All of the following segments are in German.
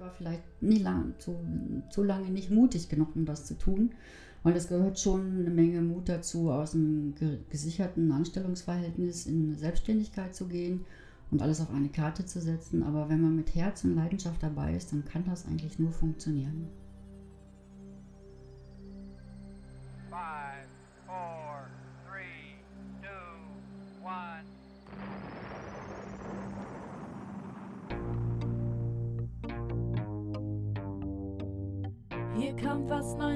war vielleicht nie lang, zu, zu lange nicht mutig genug, um das zu tun. Weil es gehört schon eine Menge Mut dazu, aus einem gesicherten Anstellungsverhältnis in Selbstständigkeit zu gehen und alles auf eine Karte zu setzen. Aber wenn man mit Herz und Leidenschaft dabei ist, dann kann das eigentlich nur funktionieren.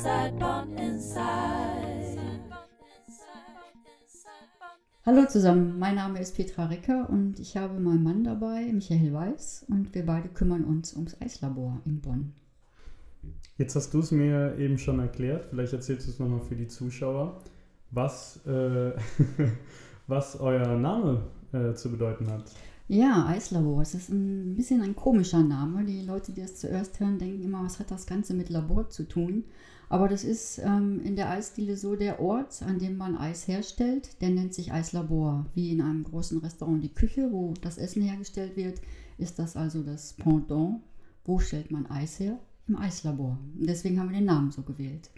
Inside, Bonn Inside. Hallo zusammen, mein Name ist Petra Ricker und ich habe meinen Mann dabei, Michael Weiß, und wir beide kümmern uns ums Eislabor in Bonn. Jetzt hast du es mir eben schon erklärt, vielleicht erzählst du es nochmal für die Zuschauer, was, äh, was euer Name äh, zu bedeuten hat. Ja, Eislabor. Es ist ein bisschen ein komischer Name. Die Leute, die es zuerst hören, denken immer, was hat das Ganze mit Labor zu tun? Aber das ist ähm, in der Eisdiele so der Ort, an dem man Eis herstellt. Der nennt sich Eislabor. Wie in einem großen Restaurant die Küche, wo das Essen hergestellt wird, ist das also das Pendant. Wo stellt man Eis her? Im Eislabor. Und deswegen haben wir den Namen so gewählt.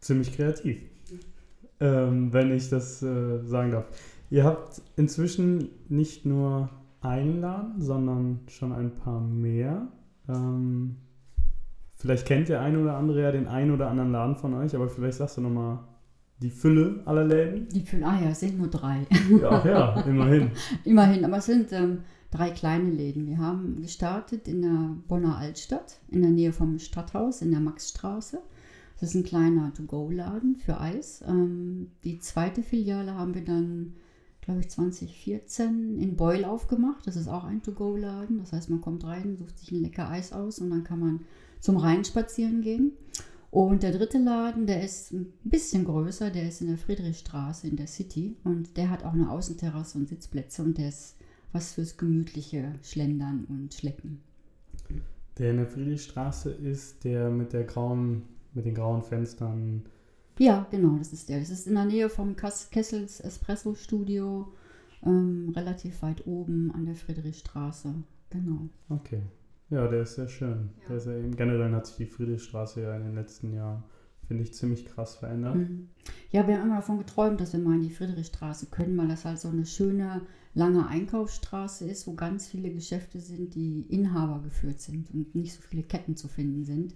Ziemlich kreativ, ähm, wenn ich das äh, sagen darf. Ihr habt inzwischen nicht nur einen Laden, sondern schon ein paar mehr. Ähm, vielleicht kennt der eine oder andere ja den einen oder anderen Laden von euch, aber vielleicht sagst du nochmal die Fülle aller Läden. Die Fülle, ah ja, es sind nur drei. Ja, ja immerhin. immerhin, aber es sind ähm, drei kleine Läden. Wir haben gestartet in der Bonner Altstadt, in der Nähe vom Stadthaus, in der Maxstraße. Das ist ein kleiner To-Go-Laden für Eis. Ähm, die zweite Filiale haben wir dann glaube ich, 2014 in Beul aufgemacht. Das ist auch ein To-Go-Laden. Das heißt, man kommt rein, sucht sich ein lecker Eis aus und dann kann man zum Rhein spazieren gehen. Und der dritte Laden, der ist ein bisschen größer, der ist in der Friedrichstraße in der City und der hat auch eine Außenterrasse und Sitzplätze und der ist was fürs gemütliche Schlendern und Schlecken. Der in der Friedrichstraße ist der mit der grauen, mit den grauen Fenstern ja, genau, das ist der. Das ist in der Nähe vom Kessels Espresso Studio, ähm, relativ weit oben an der Friedrichstraße. Genau. Okay. Ja, der ist sehr schön. Ja. Der ist ja eben, generell hat sich die Friedrichstraße ja in den letzten Jahren, finde ich, ziemlich krass verändert. Mhm. Ja, wir haben immer davon geträumt, dass wir mal in die Friedrichstraße können, weil das halt so eine schöne, lange Einkaufsstraße ist, wo ganz viele Geschäfte sind, die Inhaber geführt sind und nicht so viele Ketten zu finden sind.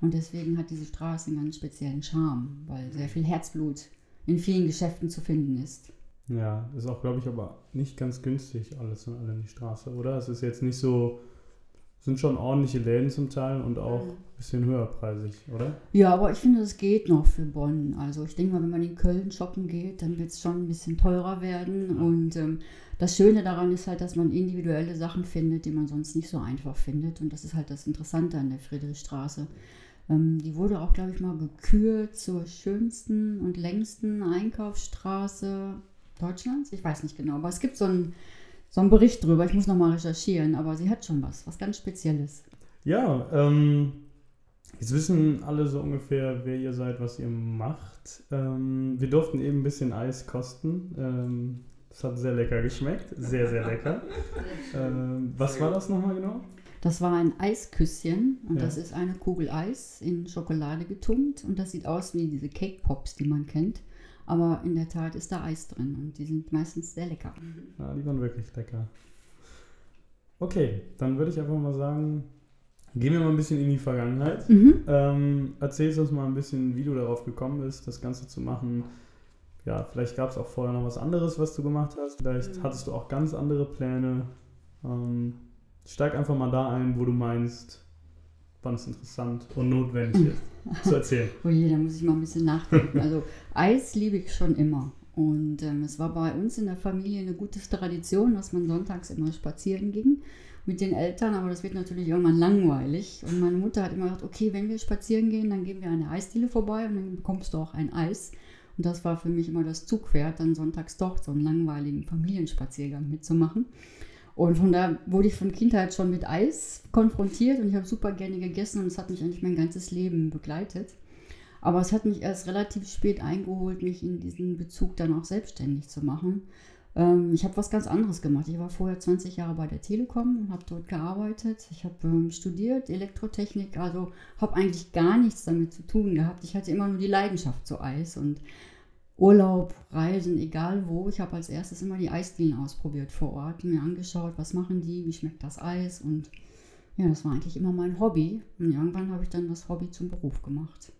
Und deswegen hat diese Straße einen ganz speziellen Charme, weil sehr viel Herzblut in vielen Geschäften zu finden ist. Ja, ist auch, glaube ich, aber nicht ganz günstig alles in allem die Straße, oder? Es ist jetzt nicht so, sind schon ordentliche Läden zum Teil und auch ein bisschen höherpreisig, oder? Ja, aber ich finde, es geht noch für Bonn. Also ich denke mal, wenn man in Köln shoppen geht, dann wird es schon ein bisschen teurer werden. Und ähm, das Schöne daran ist halt, dass man individuelle Sachen findet, die man sonst nicht so einfach findet. Und das ist halt das Interessante an der Friedrichstraße. Ähm, die wurde auch, glaube ich, mal gekürt zur schönsten und längsten Einkaufsstraße Deutschlands. Ich weiß nicht genau, aber es gibt so einen, so einen Bericht drüber. Ich muss nochmal recherchieren, aber sie hat schon was, was ganz Spezielles. Ja, ähm, jetzt wissen alle so ungefähr, wer ihr seid, was ihr macht. Ähm, wir durften eben ein bisschen Eis kosten. Ähm, das hat sehr lecker geschmeckt. Sehr, sehr lecker. ähm, was war das nochmal genau? Das war ein Eisküsschen und ja. das ist eine Kugel Eis in Schokolade getunkt und das sieht aus wie diese Cake Pops, die man kennt. Aber in der Tat ist da Eis drin und die sind meistens sehr lecker. Ja, die waren wirklich lecker. Okay, dann würde ich einfach mal sagen, gehen wir mal ein bisschen in die Vergangenheit. Mhm. Ähm, erzählst uns mal ein bisschen, wie du darauf gekommen bist, das Ganze zu machen. Ja, vielleicht gab es auch vorher noch was anderes, was du gemacht hast. Vielleicht mhm. hattest du auch ganz andere Pläne. Ähm, Steig einfach mal da ein, wo du meinst, wann es interessant und notwendig ist, zu erzählen. Oh da muss ich mal ein bisschen nachdenken. Also Eis liebe ich schon immer. Und ähm, es war bei uns in der Familie eine gute Tradition, dass man sonntags immer spazieren ging mit den Eltern, aber das wird natürlich irgendwann langweilig. Und meine Mutter hat immer gesagt, okay, wenn wir spazieren gehen, dann gehen wir an der Eisdiele vorbei und dann bekommst du auch ein Eis. Und das war für mich immer das Zugpferd, dann sonntags doch so einen langweiligen Familienspaziergang mitzumachen. Und von da wurde ich von Kindheit schon mit Eis konfrontiert und ich habe super gerne gegessen und es hat mich eigentlich mein ganzes Leben begleitet. Aber es hat mich erst relativ spät eingeholt, mich in diesen Bezug dann auch selbstständig zu machen. Ähm, ich habe was ganz anderes gemacht. Ich war vorher 20 Jahre bei der Telekom und habe dort gearbeitet. Ich habe ähm, studiert Elektrotechnik, also habe eigentlich gar nichts damit zu tun gehabt. Ich hatte immer nur die Leidenschaft zu Eis und Urlaub, Reisen, egal wo. Ich habe als erstes immer die Eisdielen ausprobiert vor Ort, mir angeschaut, was machen die, wie schmeckt das Eis und ja, das war eigentlich immer mein Hobby. Und irgendwann habe ich dann das Hobby zum Beruf gemacht.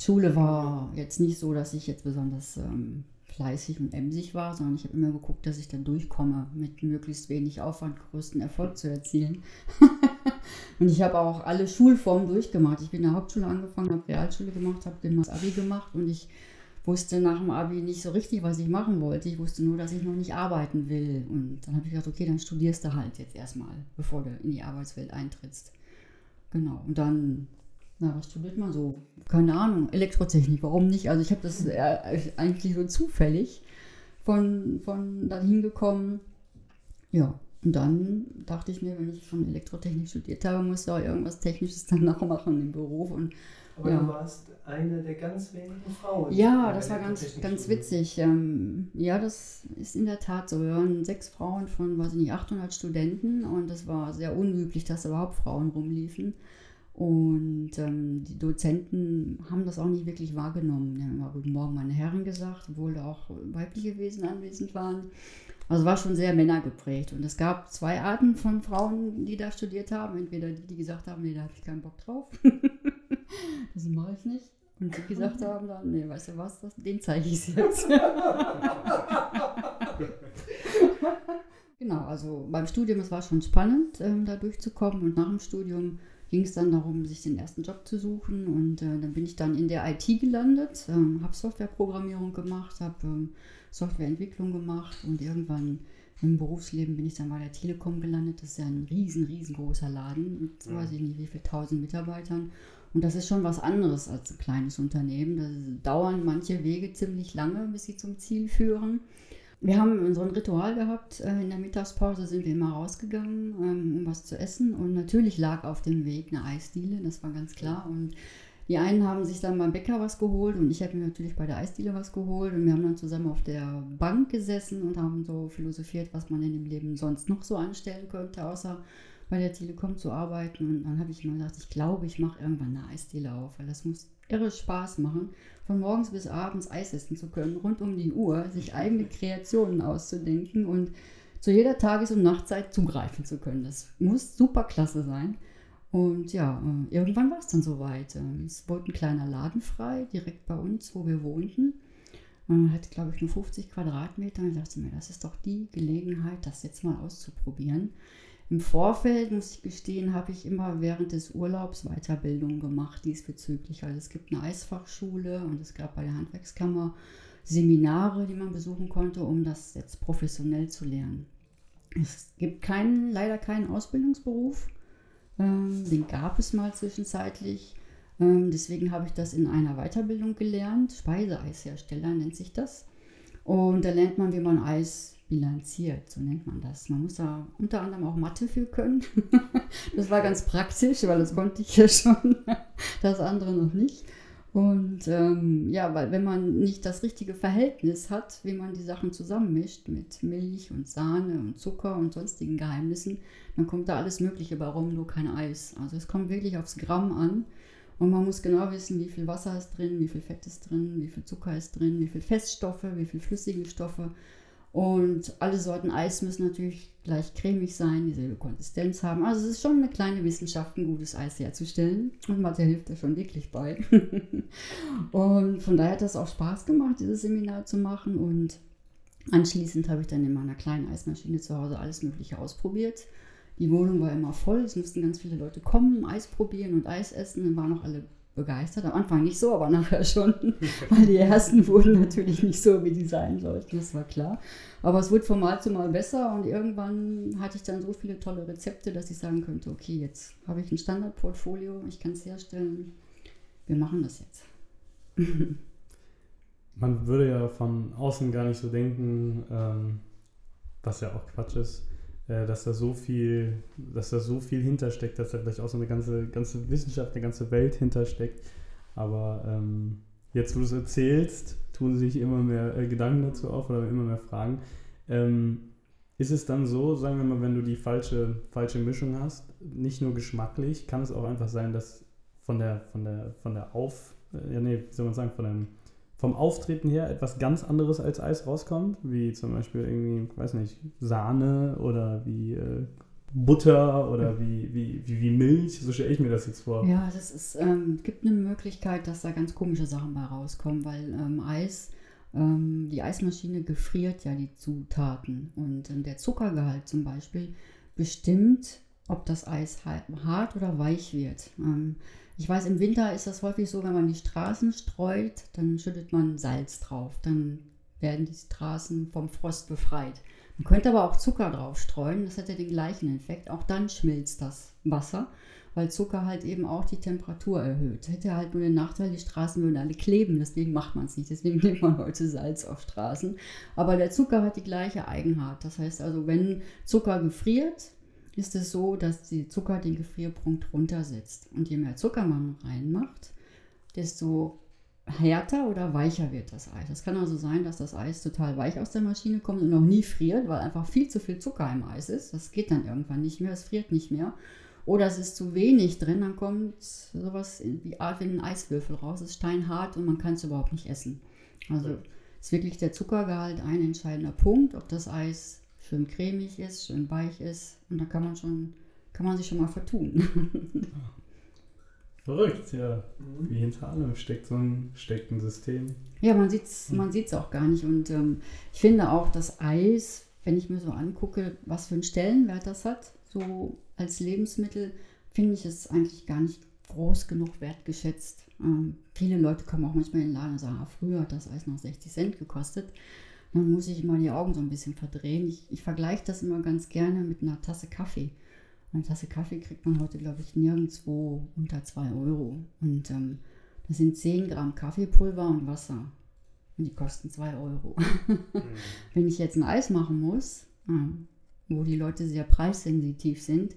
Schule war jetzt nicht so, dass ich jetzt besonders ähm, fleißig und emsig war, sondern ich habe immer geguckt, dass ich dann durchkomme, mit möglichst wenig Aufwand größten Erfolg zu erzielen. und ich habe auch alle Schulformen durchgemacht. Ich bin in der Hauptschule angefangen, habe Realschule gemacht, habe das Abi gemacht und ich wusste nach dem Abi nicht so richtig, was ich machen wollte. Ich wusste nur, dass ich noch nicht arbeiten will. Und dann habe ich gedacht, okay, dann studierst du halt jetzt erstmal, bevor du in die Arbeitswelt eintrittst. Genau. Und dann na, was studiert man so? Keine Ahnung, Elektrotechnik, warum nicht? Also ich habe das äh, eigentlich so zufällig von, von dahin gekommen. Ja, und dann dachte ich mir, wenn ich schon Elektrotechnik studiert habe, muss ich auch irgendwas Technisches danach machen im Beruf. Und, Aber ja. du warst eine der ganz wenigen Frauen. Ja, das war ganz, ganz witzig. Ähm, ja, das ist in der Tat so. Wir waren sechs Frauen von, weiß ich nicht, 800 Studenten und es war sehr unüblich, dass überhaupt Frauen rumliefen. Und ähm, die Dozenten haben das auch nicht wirklich wahrgenommen. Die haben immer Guten Morgen, meine Herren gesagt, obwohl da auch weibliche Wesen anwesend waren. Also war schon sehr männergeprägt. Und es gab zwei Arten von Frauen, die da studiert haben. Entweder die, die gesagt haben, nee, da habe ich keinen Bock drauf. das mache ich nicht. Und die gesagt haben dann, nee, weißt du was, das, den zeige ich jetzt. genau, also beim Studium, es war schon spannend, ähm, da durchzukommen. Und nach dem Studium ging es dann darum, sich den ersten Job zu suchen. Und äh, dann bin ich dann in der IT gelandet, ähm, habe Softwareprogrammierung gemacht, habe ähm, Softwareentwicklung gemacht und irgendwann im Berufsleben bin ich dann bei der Telekom gelandet. Das ist ja ein riesen, riesengroßer Laden mit ja. weiß ich nicht wie viel tausend Mitarbeitern. Und das ist schon was anderes als ein kleines Unternehmen. Da dauern manche Wege ziemlich lange, bis sie zum Ziel führen. Wir haben so ein Ritual gehabt. Äh, in der Mittagspause sind wir immer rausgegangen, ähm, um was zu essen. Und natürlich lag auf dem Weg eine Eisdiele, das war ganz klar. Und die einen haben sich dann beim Bäcker was geholt und ich habe mir natürlich bei der Eisdiele was geholt. Und wir haben dann zusammen auf der Bank gesessen und haben so philosophiert, was man in dem Leben sonst noch so anstellen könnte, außer bei der Telekom zu arbeiten. Und dann habe ich immer gesagt, ich glaube, ich mache irgendwann eine Eisdiele auf, weil das muss irre Spaß machen, von morgens bis abends Eis essen zu können, rund um die Uhr, sich eigene Kreationen auszudenken und zu jeder Tages- und Nachtzeit zugreifen zu können. Das muss super klasse sein. Und ja, äh, irgendwann war es dann soweit. Ähm, es wurde ein kleiner Laden frei, direkt bei uns, wo wir wohnten. Man hat, glaube ich, nur 50 Quadratmeter. Und ich dachte mir, das ist doch die Gelegenheit, das jetzt mal auszuprobieren. Im Vorfeld, muss ich gestehen, habe ich immer während des Urlaubs Weiterbildung gemacht diesbezüglich. Also es gibt eine Eisfachschule und es gab bei der Handwerkskammer Seminare, die man besuchen konnte, um das jetzt professionell zu lernen. Es gibt keinen, leider keinen Ausbildungsberuf. Ähm, den gab es mal zwischenzeitlich. Ähm, deswegen habe ich das in einer Weiterbildung gelernt. Speiseeishersteller nennt sich das. Und da lernt man, wie man Eis bilanziert, so nennt man das. Man muss da unter anderem auch Mathe für können. das war ganz praktisch, weil das konnte ich ja schon, das andere noch nicht. Und ähm, ja, weil wenn man nicht das richtige Verhältnis hat, wie man die Sachen zusammenmischt mit Milch und Sahne und Zucker und sonstigen Geheimnissen, dann kommt da alles Mögliche bei rum, nur kein Eis. Also es kommt wirklich aufs Gramm an. Und man muss genau wissen, wie viel Wasser ist drin, wie viel Fett ist drin, wie viel Zucker ist drin, wie viel Feststoffe, wie viel flüssige Stoffe. Und alle Sorten Eis müssen natürlich gleich cremig sein, dieselbe Konsistenz haben. Also es ist schon eine kleine Wissenschaft, ein gutes Eis herzustellen. Und Mathe hilft da schon wirklich bei. und von daher hat das auch Spaß gemacht, dieses Seminar zu machen. Und anschließend habe ich dann in meiner kleinen Eismaschine zu Hause alles Mögliche ausprobiert. Die Wohnung war immer voll, es mussten ganz viele Leute kommen, Eis probieren und Eis essen. Dann waren noch alle begeistert. Am Anfang nicht so, aber nachher schon, weil die ersten wurden natürlich nicht so, wie die sein sollten, das war klar. Aber es wurde von Mal zu Mal besser und irgendwann hatte ich dann so viele tolle Rezepte, dass ich sagen könnte, okay, jetzt habe ich ein Standardportfolio, ich kann es herstellen, wir machen das jetzt. Man würde ja von außen gar nicht so denken, ähm, was ja auch Quatsch ist, dass da so viel, dass da so viel hintersteckt, dass da vielleicht auch so eine ganze, ganze Wissenschaft, eine ganze Welt hintersteckt. Aber ähm, jetzt, wo du es erzählst, tun sich immer mehr äh, Gedanken dazu auf oder immer mehr Fragen. Ähm, ist es dann so, sagen wir mal, wenn du die falsche, falsche Mischung hast, nicht nur geschmacklich, kann es auch einfach sein, dass von der, von der, von der Auf, äh, ja nee, wie soll man sagen, von dem, vom Auftreten her etwas ganz anderes als Eis rauskommt, wie zum Beispiel irgendwie, weiß nicht, Sahne oder wie äh, Butter oder wie, wie, wie, wie, Milch, so stelle ich mir das jetzt vor. Ja, das ist, ähm, gibt eine Möglichkeit, dass da ganz komische Sachen bei rauskommen, weil ähm, Eis, ähm, die Eismaschine gefriert ja die Zutaten und ähm, der Zuckergehalt zum Beispiel bestimmt, ob das Eis hart oder weich wird. Ich weiß, im Winter ist das häufig so, wenn man die Straßen streut, dann schüttet man Salz drauf. Dann werden die Straßen vom Frost befreit. Man könnte aber auch Zucker drauf streuen, das hätte den gleichen Effekt. Auch dann schmilzt das Wasser, weil Zucker halt eben auch die Temperatur erhöht. Hätte halt nur den Nachteil, die Straßen würden alle kleben, deswegen macht man es nicht. Deswegen nimmt man heute Salz auf Straßen. Aber der Zucker hat die gleiche Eigenart. Das heißt also, wenn Zucker gefriert, ist es so, dass die Zucker den Gefrierpunkt runtersetzt. Und je mehr Zucker man reinmacht, desto härter oder weicher wird das Eis. Es kann also sein, dass das Eis total weich aus der Maschine kommt und noch nie friert, weil einfach viel zu viel Zucker im Eis ist. Das geht dann irgendwann nicht mehr, es friert nicht mehr. Oder es ist zu wenig drin, dann kommt sowas wie Art wie ein Eiswürfel raus. Es ist steinhart und man kann es überhaupt nicht essen. Also ist wirklich der Zuckergehalt ein entscheidender Punkt, ob das Eis schön cremig ist, schön weich ist. Und da kann man schon, kann man sich schon mal vertun. Verrückt, ja. Mhm. Wie hinter allem steckt so ein, steckt ein System. Ja, man sieht es man sieht's auch gar nicht. Und ähm, ich finde auch, das Eis, wenn ich mir so angucke, was für einen Stellenwert das hat, so als Lebensmittel, finde ich es eigentlich gar nicht groß genug wertgeschätzt. Ähm, viele Leute kommen auch manchmal in den Laden und sagen, ah, früher hat das Eis noch 60 Cent gekostet dann muss ich mal die Augen so ein bisschen verdrehen. Ich, ich vergleiche das immer ganz gerne mit einer Tasse Kaffee. Eine Tasse Kaffee kriegt man heute, glaube ich, nirgendwo unter 2 Euro. Und ähm, das sind 10 Gramm Kaffeepulver und Wasser. Und die kosten 2 Euro. mhm. Wenn ich jetzt ein Eis machen muss, äh, wo die Leute sehr preissensitiv sind,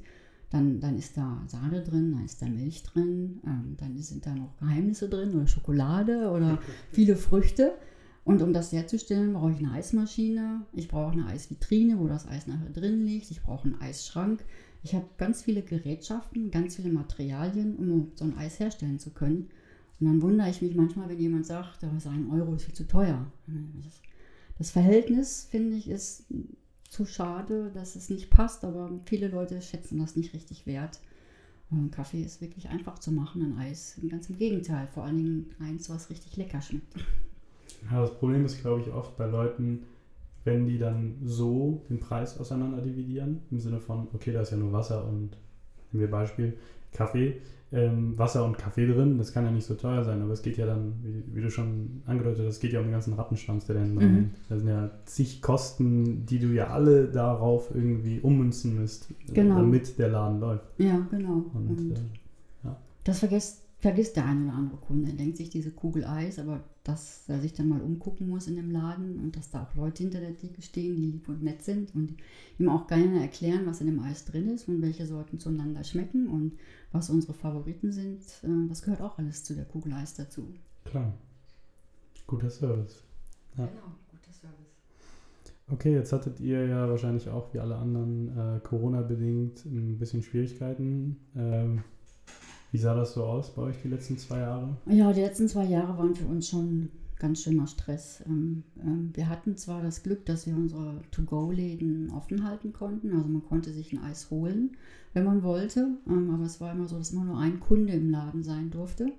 dann, dann ist da Sahne drin, dann ist da Milch drin, ähm, dann sind da noch Geheimnisse drin oder Schokolade oder viele Früchte. Und um das herzustellen, brauche ich eine Eismaschine, ich brauche eine Eisvitrine, wo das Eis nachher drin liegt, ich brauche einen Eisschrank. Ich habe ganz viele Gerätschaften, ganz viele Materialien, um so ein Eis herstellen zu können. Und dann wundere ich mich manchmal, wenn jemand sagt, oh, ein Euro ist viel zu teuer. Das Verhältnis, finde ich, ist zu schade, dass es nicht passt, aber viele Leute schätzen das nicht richtig wert. Und Kaffee ist wirklich einfach zu machen, ein Eis. Ganz im Gegenteil, vor allen Dingen eins, was richtig lecker schmeckt. Ja, das Problem ist, glaube ich, oft bei Leuten, wenn die dann so den Preis auseinander dividieren, im Sinne von, okay, da ist ja nur Wasser und, nehmen wir Beispiel, Kaffee, ähm, Wasser und Kaffee drin, das kann ja nicht so teuer sein, aber es geht ja dann, wie, wie du schon angedeutet hast, es geht ja um den ganzen Rattenschwanz, der dann mhm. Da sind ja zig Kosten, die du ja alle darauf irgendwie ummünzen müsst, genau. damit der Laden läuft. Ja, genau. Und, und äh, ja. Das vergisst vergisst der eine oder andere Kunde. Er denkt sich diese Kugel Eis, aber dass er sich dann mal umgucken muss in dem Laden und dass da auch Leute hinter der Theke stehen, die lieb und nett sind und ihm auch gerne erklären, was in dem Eis drin ist und welche Sorten zueinander schmecken und was unsere Favoriten sind. Äh, das gehört auch alles zu der Kugel Eis dazu. Klar. Guter Service. Ja. Genau, guter Service. Okay, jetzt hattet ihr ja wahrscheinlich auch wie alle anderen äh, Corona-bedingt ein bisschen Schwierigkeiten. Ähm, wie sah das so aus bei euch die letzten zwei Jahre? Ja, die letzten zwei Jahre waren für uns schon ganz schöner Stress. Ähm, ähm, wir hatten zwar das Glück, dass wir unsere To-Go-Läden offen halten konnten, also man konnte sich ein Eis holen, wenn man wollte, ähm, aber es war immer so, dass immer nur ein Kunde im Laden sein durfte.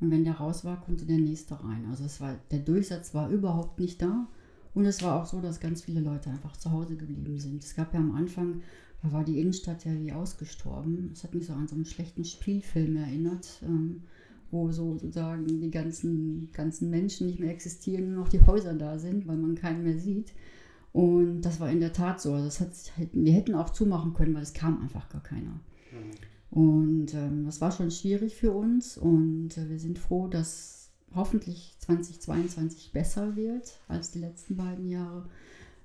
Und wenn der raus war, konnte der nächste rein. Also es war, der Durchsatz war überhaupt nicht da. Und es war auch so, dass ganz viele Leute einfach zu Hause geblieben sind. Es gab ja am Anfang da war die Innenstadt ja wie ausgestorben. Es hat mich so an so einen schlechten Spielfilm erinnert, ähm, wo so sozusagen die ganzen, ganzen Menschen nicht mehr existieren, nur noch die Häuser da sind, weil man keinen mehr sieht. Und das war in der Tat so. Also das hat, wir hätten auch zumachen können, weil es kam einfach gar keiner. Und ähm, das war schon schwierig für uns und äh, wir sind froh, dass hoffentlich 2022 besser wird als die letzten beiden Jahre.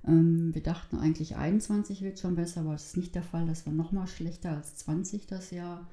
Ähm, wir dachten eigentlich 21 wird schon besser, aber das ist nicht der Fall. Das war noch mal schlechter als 20 das Jahr.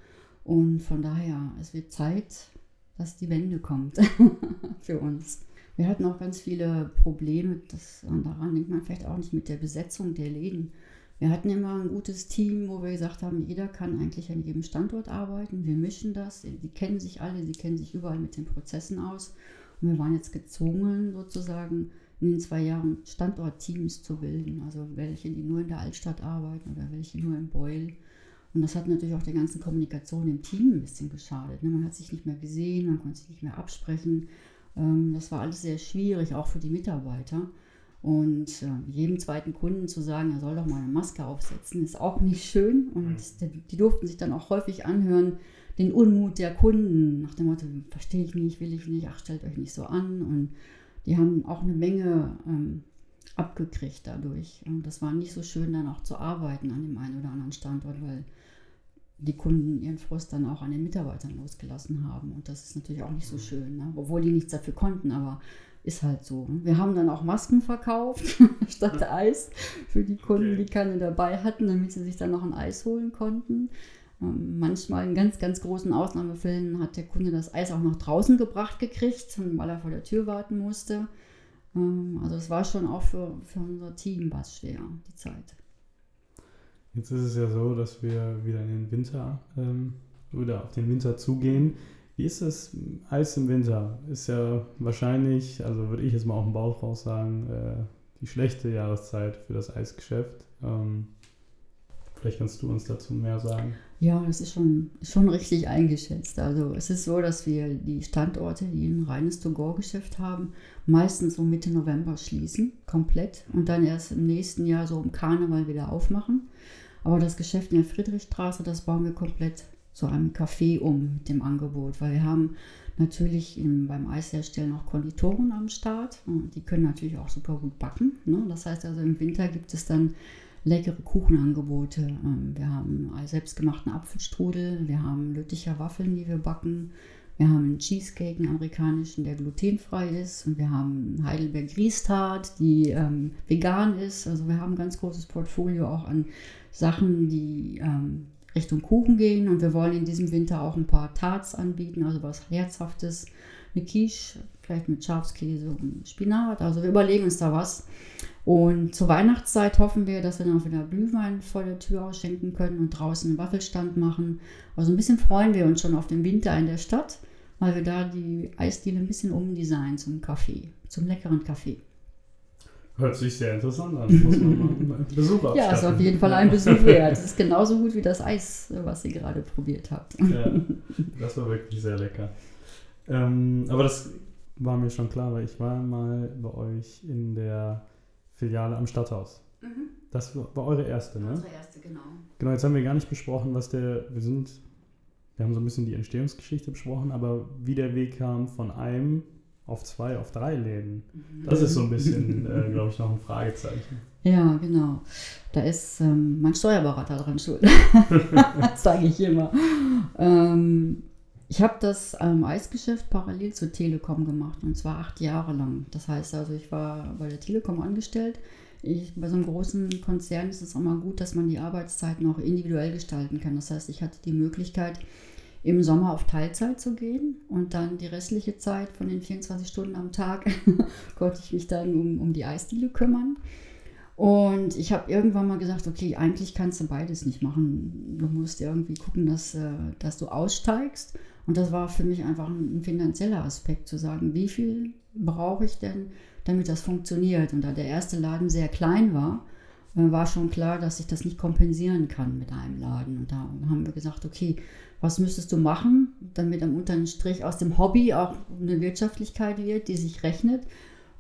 Und von daher, es wird Zeit, dass die Wende kommt für uns. Wir hatten auch ganz viele Probleme, das, daran denkt man vielleicht auch nicht mit der Besetzung der Läden. Wir hatten immer ein gutes Team, wo wir gesagt haben, jeder kann eigentlich an jedem Standort arbeiten. Wir mischen das. Die kennen sich alle, sie kennen sich überall mit den Prozessen aus. Und wir waren jetzt gezwungen, sozusagen in den zwei Jahren Standortteams zu bilden. Also welche, die nur in der Altstadt arbeiten oder welche nur in Beul. Und das hat natürlich auch der ganzen Kommunikation im Team ein bisschen geschadet. Ne? Man hat sich nicht mehr gesehen, man konnte sich nicht mehr absprechen. Ähm, das war alles sehr schwierig, auch für die Mitarbeiter. Und äh, jedem zweiten Kunden zu sagen, er soll doch mal eine Maske aufsetzen, ist auch nicht schön. Und mhm. die durften sich dann auch häufig anhören, den Unmut der Kunden nach dem Motto, verstehe ich nicht, will ich nicht, ach, stellt euch nicht so an. Und die haben auch eine Menge ähm, abgekriegt dadurch. Und das war nicht so schön, dann auch zu arbeiten an dem einen oder anderen Standort, weil die Kunden ihren Frust dann auch an den Mitarbeitern losgelassen haben. Und das ist natürlich auch nicht so schön, ne? obwohl die nichts dafür konnten. Aber ist halt so. Wir haben dann auch Masken verkauft statt Eis für die Kunden, okay. die keine dabei hatten, damit sie sich dann noch ein Eis holen konnten. Ähm, manchmal in ganz, ganz großen Ausnahmefällen hat der Kunde das Eis auch noch draußen gebracht gekriegt, weil er vor der Tür warten musste. Ähm, also es war schon auch für, für unser Team was schwer, die Zeit. Jetzt ist es ja so, dass wir wieder in den Winter ähm, oder auf den Winter zugehen. Wie ist das Eis im Winter? Ist ja wahrscheinlich, also würde ich jetzt mal auf dem Bauch raus sagen, äh, die schlechte Jahreszeit für das Eisgeschäft. Ähm, vielleicht kannst du uns dazu mehr sagen. Ja, das ist schon, schon richtig eingeschätzt. Also es ist so, dass wir die Standorte, die ein reines To-Go-Geschäft haben, meistens so Mitte November schließen, komplett, und dann erst im nächsten Jahr so um Karneval wieder aufmachen. Aber das Geschäft in der Friedrichstraße, das bauen wir komplett zu einem Café um mit dem Angebot, weil wir haben natürlich im, beim Eisherstellen auch Konditoren am Start und die können natürlich auch super gut backen. Ne? Das heißt also im Winter gibt es dann leckere Kuchenangebote. Ähm, wir haben selbstgemachten Apfelstrudel, wir haben Lütticher Waffeln, die wir backen. Wir haben einen Cheesecake, einen amerikanischen, der glutenfrei ist. Und wir haben Heidelberg Riestart, die ähm, vegan ist. Also wir haben ein ganz großes Portfolio auch an Sachen, die ähm, Richtung Kuchen gehen und wir wollen in diesem Winter auch ein paar Tarts anbieten, also was Herzhaftes, eine Quiche, vielleicht mit Schafskäse und Spinat. Also wir überlegen uns da was. Und zur Weihnachtszeit hoffen wir, dass wir dann auch wieder Glühwein vor der Tür ausschenken können und draußen einen Waffelstand machen. Also ein bisschen freuen wir uns schon auf den Winter in der Stadt, weil wir da die Eisdiele ein bisschen umdesignen zum Kaffee, zum leckeren Kaffee. Hört sich sehr interessant an. Muss man mal einen Besuch abstatten. Ja, ist auf jeden Fall ein Besuch wert. Es ist genauso gut wie das Eis, was ihr gerade probiert habt. Ja, das war wirklich sehr lecker. Ähm, aber das war mir schon klar, weil ich war mal bei euch in der Filiale am Stadthaus. Mhm. Das war eure erste, ne? Unsere erste, genau. Genau, jetzt haben wir gar nicht besprochen, was der, wir sind, wir haben so ein bisschen die Entstehungsgeschichte besprochen, aber wie der Weg kam von einem auf zwei, auf drei Läden. Mhm. Das ist so ein bisschen, äh, glaube ich, noch ein Fragezeichen. Ja, genau. Da ist ähm, mein Steuerberater dran schuld. das sage ich immer. Ähm, ich habe das ähm, Eisgeschäft parallel zur Telekom gemacht und zwar acht Jahre lang. Das heißt also, ich war bei der Telekom angestellt. Ich, bei so einem großen Konzern ist es auch mal gut, dass man die Arbeitszeiten auch individuell gestalten kann. Das heißt, ich hatte die Möglichkeit, im Sommer auf Teilzeit zu gehen und dann die restliche Zeit von den 24 Stunden am Tag konnte ich mich dann um, um die Eisdiele kümmern. Und ich habe irgendwann mal gesagt, okay, eigentlich kannst du beides nicht machen. Du musst irgendwie gucken, dass, äh, dass du aussteigst. Und das war für mich einfach ein, finanzieller Aspekt, zu sagen, wie viel brauche ich denn, damit das funktioniert. Und da der erste Laden sehr klein war, äh, war schon klar, dass ich das nicht kompensieren kann mit einem Laden. Und da haben wir gesagt, okay, was müsstest du machen, damit am unteren Strich aus dem Hobby auch eine Wirtschaftlichkeit wird, die sich rechnet.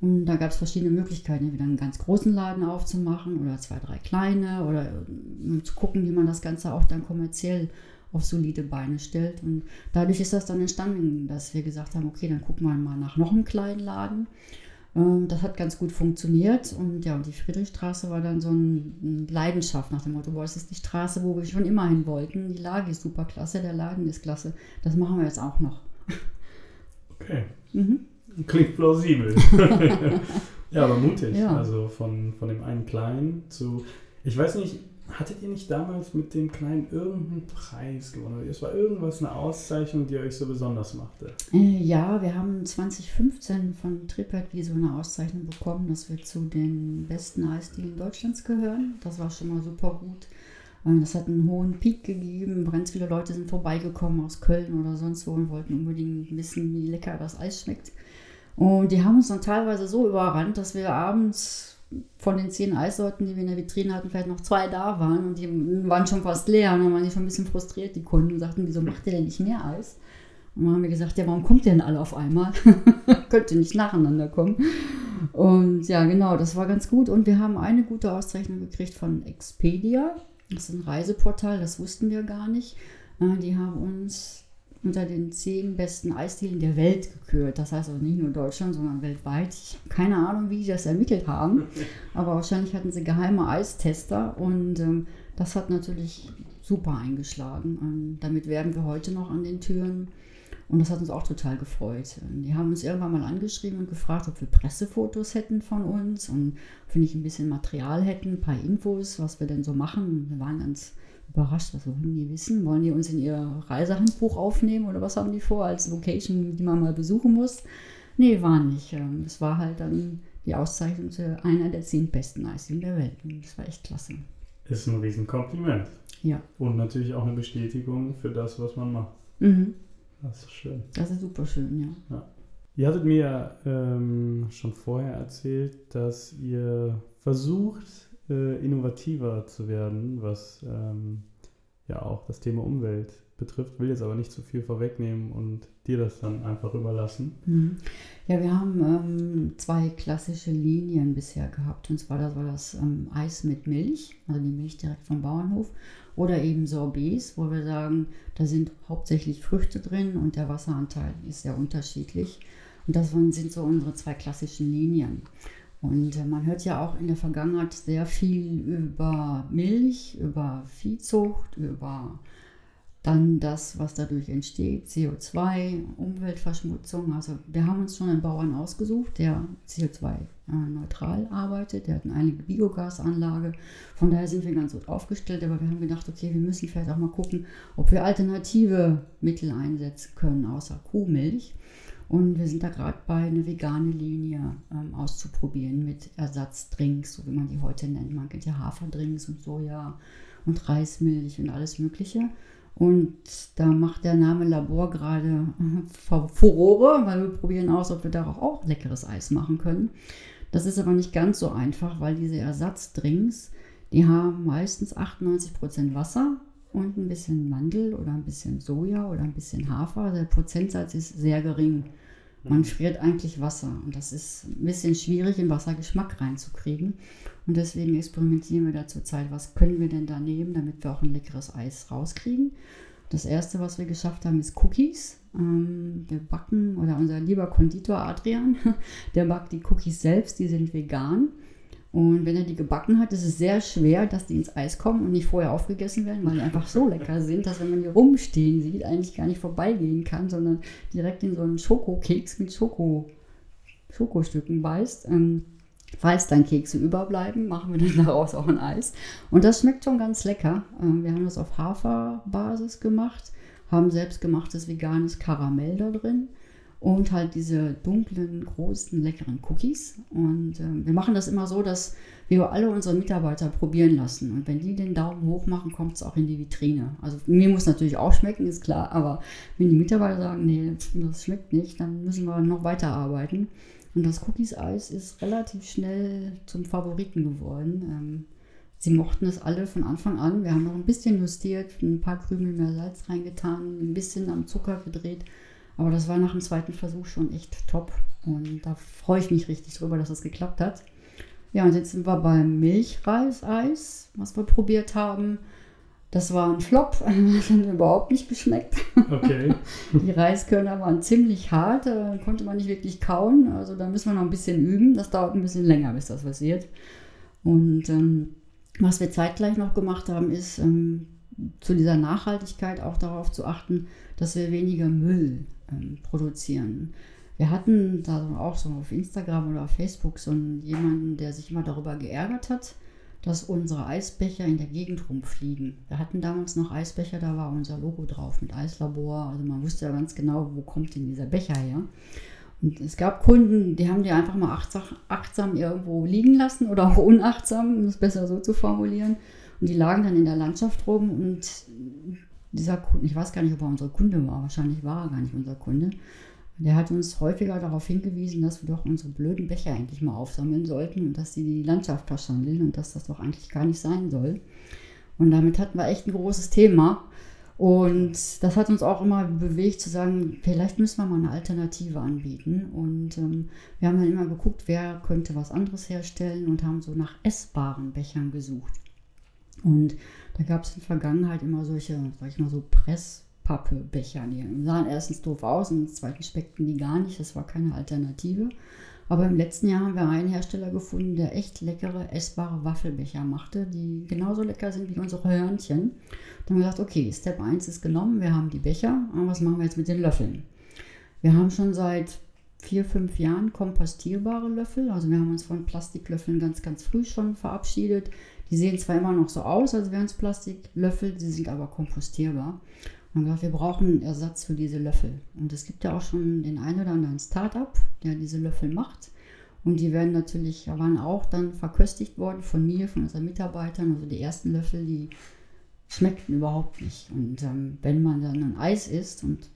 Und da gab es verschiedene Möglichkeiten, entweder einen ganz großen Laden aufzumachen oder zwei, drei kleine oder um zu gucken, wie man das Ganze auch dann kommerziell auf solide Beine stellt. Und dadurch ist das dann entstanden, dass wir gesagt haben, okay, dann gucken wir mal nach noch einem kleinen Laden. Ähm, das hat ganz gut funktioniert und ja, und die Friedrichstraße war dann so eine Leidenschaft nach dem Motto, boah, das ist die Straße, wo wir schon immer hin wollten. Die Lage ist super klasse, der Laden ist klasse. Das machen wir jetzt auch noch. Okay. Mhm. Klingt plausibel. ja, aber mutig. Ja. Also von, von dem einen Kleinen zu. Ich weiß nicht, hattet ihr nicht damals mit dem Kleinen irgendeinen Preis gewonnen? Es war irgendwas, eine Auszeichnung, die euch so besonders machte? Äh, ja, wir haben 2015 von so eine Auszeichnung bekommen, dass wir zu den besten Eisdielen Deutschlands gehören. Das war schon mal super gut. Äh, das hat einen hohen Peak gegeben. Ganz viele Leute sind vorbeigekommen aus Köln oder sonst wo und wollten unbedingt wissen, wie lecker das Eis schmeckt. Und die haben uns dann teilweise so überrannt, dass wir abends von den zehn Eissorten, die wir in der Vitrine hatten, vielleicht noch zwei da waren und die waren schon fast leer. Und dann waren die schon ein bisschen frustriert, die Kunden, und sagten, wieso macht ihr denn nicht mehr Eis? Und dann haben wir gesagt, ja, warum kommt ihr denn alle auf einmal? Könnte nicht nacheinander kommen. Und ja, genau, das war ganz gut. Und wir haben eine gute Auszeichnung gekriegt von Expedia. Das ist ein Reiseportal, das wussten wir gar nicht. Äh, die haben uns unter den zehn besten Eisdielen der Welt gekürt. Das heißt also nicht nur Deutschland, sondern weltweit. Ich habe keine Ahnung, wie die das ermittelt haben, aber wahrscheinlich hatten sie geheime Eistester und ähm, das hat natürlich super eingeschlagen. Und damit werden wir heute noch an den Türen. Und das hat uns auch total gefreut. Die haben uns irgendwann mal angeschrieben und gefragt, ob wir Pressefotos hätten von uns und wir nicht ein bisschen Material hätten, ein paar Infos, was wir denn so machen. Wir waren ganz überrascht, was wollen die wissen? Wollen die uns in ihr Reisehandbuch aufnehmen oder was haben die vor als Location, die man mal besuchen muss? Nee, war nicht. Ähm, es war halt dann die Auszeichnung zu einer der zehn besten Eisdielen der Welt. Und das war echt klasse. Ist ein Riesenkompliment. Ja. Und natürlich auch eine Bestätigung für das, was man macht. Mhm. Das ist schön. Das ist super schön, ja. ja. Ihr hattet mir ähm, schon vorher erzählt, dass ihr versucht, äh, innovativer zu werden, was ähm, ja auch das Thema Umwelt betrifft. Will jetzt aber nicht zu viel vorwegnehmen und dir das dann einfach überlassen. Mhm. Ja, wir haben ähm, zwei klassische Linien bisher gehabt. Und zwar das war das ähm, Eis mit Milch, also die Milch direkt vom Bauernhof, oder eben Sorbets, wo wir sagen, da sind hauptsächlich Früchte drin und der Wasseranteil ist sehr unterschiedlich. Und das sind so unsere zwei klassischen Linien. Und äh, man hört ja auch in der Vergangenheit sehr viel über Milch, über Viehzucht, über dann das, was dadurch entsteht, CO2, Umweltverschmutzung. Also wir haben uns schon einen Bauern ausgesucht, der CO2-neutral arbeitet. Der hat eine Biogasanlage. Von daher sind wir ganz gut aufgestellt. Aber wir haben gedacht, okay, wir müssen vielleicht auch mal gucken, ob wir alternative Mittel einsetzen können, außer Kuhmilch. Und wir sind da gerade bei, eine vegane Linie ähm, auszuprobieren mit Ersatzdrinks, so wie man die heute nennt. Man kennt ja Haferdrinks und Soja und Reismilch und alles Mögliche. Und da macht der Name Labor gerade äh, Furore, weil wir probieren aus, ob wir darauf auch leckeres Eis machen können. Das ist aber nicht ganz so einfach, weil diese Ersatzdrinks, die haben meistens 98% Wasser und ein bisschen Mandel oder ein bisschen Soja oder ein bisschen Hafer. Der Prozentsatz ist sehr gering. Man mhm. friert eigentlich Wasser und das ist ein bisschen schwierig, im Wasser Geschmack reinzukriegen. Und deswegen experimentieren wir da zurzeit, was können wir denn da nehmen, damit wir auch ein leckeres Eis rauskriegen. Das erste, was wir geschafft haben, ist Cookies. Ähm, wir backen, oder unser lieber Konditor Adrian, der backt die Cookies selbst, die sind vegan. Und wenn er die gebacken hat, ist es sehr schwer, dass die ins Eis kommen und nicht vorher aufgegessen werden, weil die einfach so lecker sind, dass wenn man die rumstehen sieht, eigentlich gar nicht vorbeigehen kann, sondern direkt in so einen Schokokeks mit Schoko, Schokostücken beißt. Ähm, falls dann Kekse überbleiben, machen wir dann daraus auch ein Eis. Und das schmeckt schon ganz lecker. Ähm, wir haben das auf Haferbasis gemacht, haben selbstgemachtes veganes Karamell da drin und halt diese dunklen, großen, leckeren Cookies. Und äh, wir machen das immer so, dass wir alle unsere Mitarbeiter probieren lassen. Und wenn die den Daumen hoch machen, kommt es auch in die Vitrine. Also mir muss natürlich auch schmecken, ist klar, aber wenn die Mitarbeiter sagen, nee, das schmeckt nicht, dann müssen wir noch weiterarbeiten. Und das Cookies-Eis ist relativ schnell zum Favoriten geworden. Ähm, sie mochten es alle von Anfang an. Wir haben noch ein bisschen justiert, ein paar Krümel mehr Salz reingetan, ein bisschen am Zucker gedreht. Aber das war nach dem zweiten Versuch schon echt top. Und da freue ich mich richtig drüber, dass das geklappt hat. Ja, und jetzt sind wir beim Milchreiseis, was wir probiert haben. Das war ein Flop, hat mir überhaupt nicht geschmeckt. Okay. Die Reiskörner waren ziemlich hart, da konnte man nicht wirklich kauen. Also da müssen wir noch ein bisschen üben. Das dauert ein bisschen länger, bis das passiert. Und ähm, was wir zeitgleich noch gemacht haben, ist ähm, zu dieser Nachhaltigkeit auch darauf zu achten, dass wir weniger Müll ähm, produzieren. Wir hatten da auch so auf Instagram oder auf Facebook so einen, jemanden, der sich immer darüber geärgert hat, dass unsere Eisbecher in der Gegend rumfliegen. Wir hatten damals noch Eisbecher, da war unser Logo drauf mit Eislabor. Also man wusste ja ganz genau, wo kommt denn dieser Becher her. Und es gab Kunden, die haben die einfach mal achtsam, irgendwo liegen lassen oder auch unachtsam, um es besser so zu formulieren. Und die lagen dann in der Landschaft rum und dieser Kunde, ich weiß gar nicht, ob er unser Kunde war, wahrscheinlich war er gar nicht unser Kunde. Der hat uns häufiger darauf hingewiesen, dass wir doch unsere blöden Becher endlich mal aufsammeln sollten und dass sie die Landschaft verschandeln und dass das doch eigentlich gar nicht sein soll. Und damit hatten wir echt ein großes Thema. Und das hat uns auch immer bewegt zu sagen, vielleicht müssen wir mal eine Alternative anbieten. Und ähm, wir haben dann immer geguckt, wer könnte was anderes herstellen und haben so nach essbaren Bechern gesucht. Und da gab es in der Vergangenheit immer solche, sag ich mal, so Presspappe-Becher. Die sahen erstens doof aus und zweitens speckten die gar nicht. Das war keine Alternative. Aber im letzten Jahr haben wir einen Hersteller gefunden, der echt leckere, essbare Waffelbecher machte, die genauso lecker sind wie unsere Hörnchen. Dann haben wir gesagt, okay, Step 1 ist genommen, wir haben die Becher, aber was machen wir jetzt mit den Löffeln? Wir haben schon seit vier, fünf Jahren kompostierbare Löffel. Also wir haben uns von Plastiklöffeln ganz, ganz früh schon verabschiedet. Die sehen zwar immer noch so aus, als wären es Plastiklöffel, sie sind aber kompostierbar. Und gesagt, wir brauchen einen Ersatz für diese Löffel. Und es gibt ja auch schon den einen oder anderen Start-up, der diese Löffel macht. Und die werden natürlich, waren auch dann verköstigt worden von mir, von unseren Mitarbeitern. Also die ersten Löffel, die schmeckten überhaupt nicht. Und ähm, wenn man dann ein Eis isst und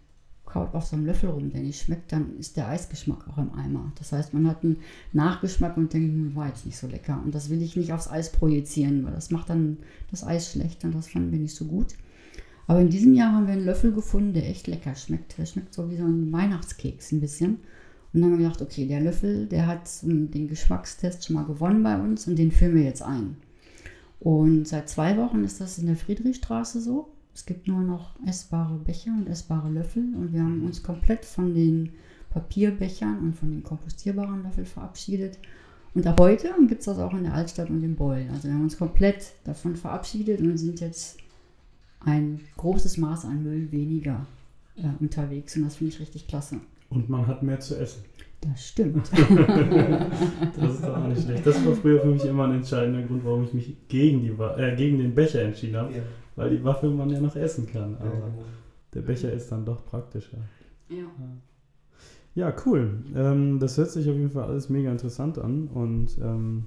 kaut auf so einem Löffel rum, der nicht schmeckt, dann ist der Eisgeschmack auch im Eimer. Das heißt, man hat einen Nachgeschmack und denkt, hm, war jetzt nicht so lecker. Und das will ich nicht aufs Eis projizieren, weil das macht dann das Eis schlecht und das fanden wir nicht so gut. Aber in diesem Jahr haben wir einen Löffel gefunden, der echt lecker schmeckt. Der schmeckt so wie so ein Weihnachtskeks ein bisschen. Und dann haben wir gedacht, okay, der Löffel, der hat den Geschmackstest schon mal gewonnen bei uns und den führen wir jetzt ein. Und seit zwei Wochen ist das in der Friedrichstraße so. Es gibt nur noch essbare Becher und essbare Löffel und wir haben uns komplett von den Papierbechern und von den kompostierbaren Löffeln verabschiedet. Und ab heute gibt es das auch in der Altstadt und im Beul. Also wir haben uns komplett davon verabschiedet und sind jetzt ein großes Maß an Müll weniger äh, unterwegs und das finde ich richtig klasse. Und man hat mehr zu essen. Das stimmt. das ist doch auch nicht schlecht. Das war früher für mich immer ein entscheidender Grund, warum ich mich gegen, die, äh, gegen den Becher entschieden habe. Ja. Weil die Waffel man ja noch essen kann. Aber ja, genau. der Becher ist dann doch praktischer. Ja. Ja, cool. Ähm, das hört sich auf jeden Fall alles mega interessant an. Und ähm,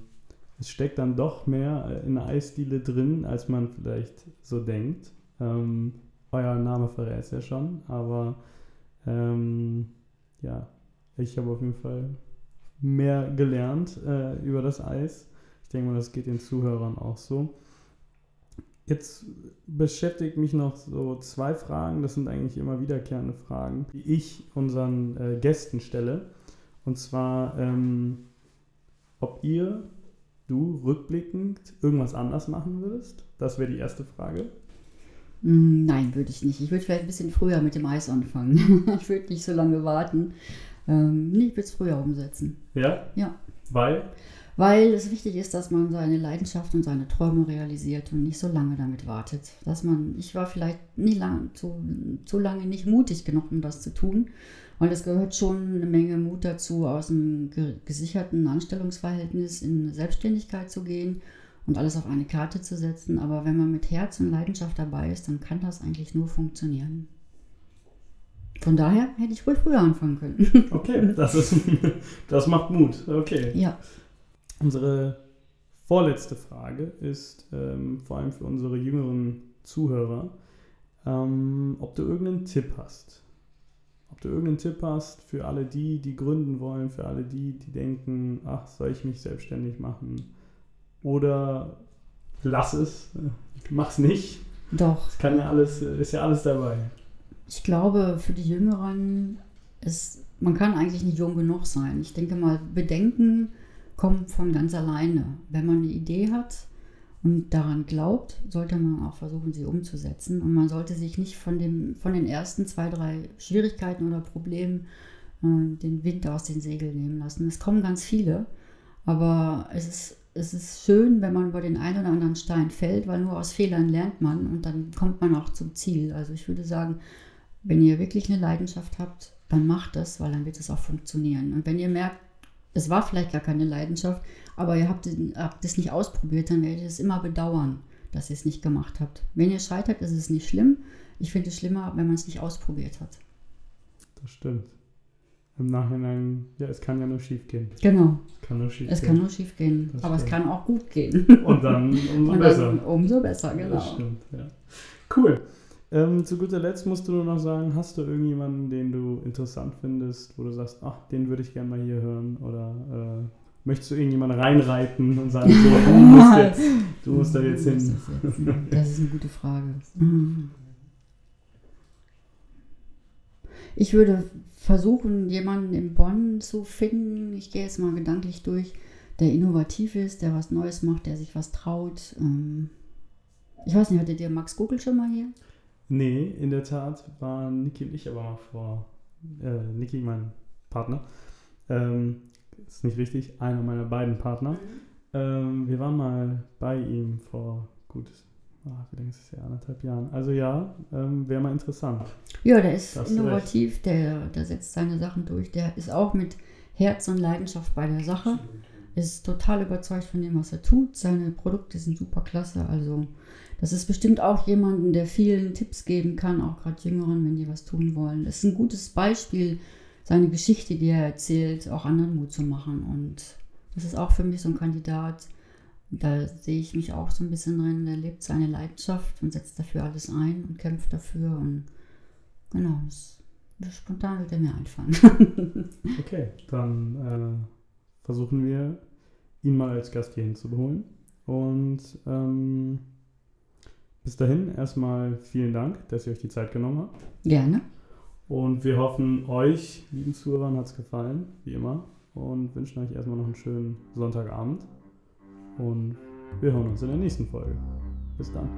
es steckt dann doch mehr in der Eisdiele drin, als man vielleicht so denkt. Ähm, euer Name verrät es ja schon, aber ähm, ja, ich habe auf jeden Fall mehr gelernt äh, über das Eis. Ich denke mal, das geht den Zuhörern auch so. Jetzt beschäftigt mich noch so zwei Fragen, das sind eigentlich immer wiederkehrende Fragen, die ich unseren äh, Gästen stelle. Und zwar, ähm, ob ihr, du rückblickend, irgendwas anders machen würdest? Das wäre die erste Frage. Hm, nein, würde ich nicht. Ich würde vielleicht ein bisschen früher mit dem Eis anfangen. ich würde nicht so lange warten. Ähm, nee, ich würde es früher umsetzen. Ja? Ja. Weil? Weil es wichtig ist, dass man seine Leidenschaft und seine Träume realisiert und nicht so lange damit wartet. Dass man, ich war vielleicht nie lang, zu, zu lange nicht mutig genug, um das zu tun. Weil es gehört schon eine Menge Mut dazu, aus einem gesicherten Anstellungsverhältnis in Selbstständigkeit zu gehen und alles auf eine Karte zu setzen. Aber wenn man mit Herz und Leidenschaft dabei ist, dann kann das eigentlich nur funktionieren. Von daher hätte ich ruhig früher anfangen können. Okay, das, ist, das macht Mut. Okay. Ja. Unsere vorletzte Frage ist ähm, vor allem für unsere jüngeren Zuhörer, ähm, ob du irgendeinen Tipp hast. Ob du irgendeinen Tipp hast für alle die, die gründen wollen, für alle die, die denken, ach, soll ich mich selbstständig machen? Oder lass es, mach's nicht. Doch. Es kann ja alles, ist ja alles dabei. Ich glaube, für die Jüngeren ist, man kann eigentlich nicht jung genug sein. Ich denke mal, Bedenken kommen von ganz alleine. Wenn man eine Idee hat und daran glaubt, sollte man auch versuchen, sie umzusetzen. Und man sollte sich nicht von, dem, von den ersten zwei, drei Schwierigkeiten oder Problemen äh, den Wind aus den Segeln nehmen lassen. Es kommen ganz viele, aber es ist, es ist schön, wenn man über den einen oder anderen Stein fällt, weil nur aus Fehlern lernt man und dann kommt man auch zum Ziel. Also ich würde sagen, wenn ihr wirklich eine Leidenschaft habt, dann macht das, weil dann wird es auch funktionieren. Und wenn ihr merkt, es war vielleicht gar keine Leidenschaft, aber ihr habt, habt es nicht ausprobiert, dann werdet ihr es immer bedauern, dass ihr es nicht gemacht habt. Wenn ihr scheitert, ist es nicht schlimm. Ich finde es schlimmer, wenn man es nicht ausprobiert hat. Das stimmt. Im Nachhinein, ja, es kann ja nur schief gehen. Genau. Es kann nur schief es gehen. kann nur schief gehen, aber stimmt. es kann auch gut gehen. Und dann umso Und besser. dann umso besser, genau. Das stimmt, ja. Cool. Ähm, zu guter Letzt musst du nur noch sagen, hast du irgendjemanden, den du interessant findest, wo du sagst, ach, den würde ich gerne mal hier hören? Oder äh, möchtest du irgendjemanden reinreiten und sagen, so, du musst, jetzt, du musst da jetzt hin? das ist eine gute Frage. Ich würde versuchen, jemanden in Bonn zu finden. Ich gehe jetzt mal gedanklich durch, der innovativ ist, der was Neues macht, der sich was traut. Ähm, Ich weiß nicht, hattet ihr Max Google schon mal hier? Nee, in der Tat waren Niki und ich aber mal vor, äh, Niki, mein Partner, ähm, ist nicht richtig, einer meiner beiden Partner. Ähm, wir waren mal bei ihm vor gut, ah, wie lange ist es her, anderthalb Jahren. Also ja, ähm, wäre mal interessant. Ja, der ist Da hast du innovativ, der, der setzt seine Sachen durch, der ist auch mit Herz und Leidenschaft bei der Sache, ist total überzeugt von dem, was er tut. Seine Produkte sind super klasse, also das ist bestimmt auch jemanden, der vielen Tipps geben kann, auch gerade Jüngeren, wenn die was tun wollen. Das ist ein gutes Beispiel, seine Geschichte, die er erzählt, auch anderen Mut zu machen. Und das ist auch für mich so ein Kandidat, da sehe ich mich auch so ein bisschen drin, der lebt seine Leidenschaft und setzt dafür alles ein und kämpft dafür und genau, das, das spontan wird er mir einfallen. Okay, dann äh, versuchen wir, ihn mal als Gast hier hinzuholen. Und ähm, bis dahin erstmal vielen Dank, dass ihr euch die Zeit genommen habt. Gerne. Und wir hoffen, euch, lieben Zuhörern, hat es gefallen, wie immer. Und wünschen euch erstmal noch einen schönen Sonntagabend. Und wir hören uns in der nächsten Folge. Bis dann.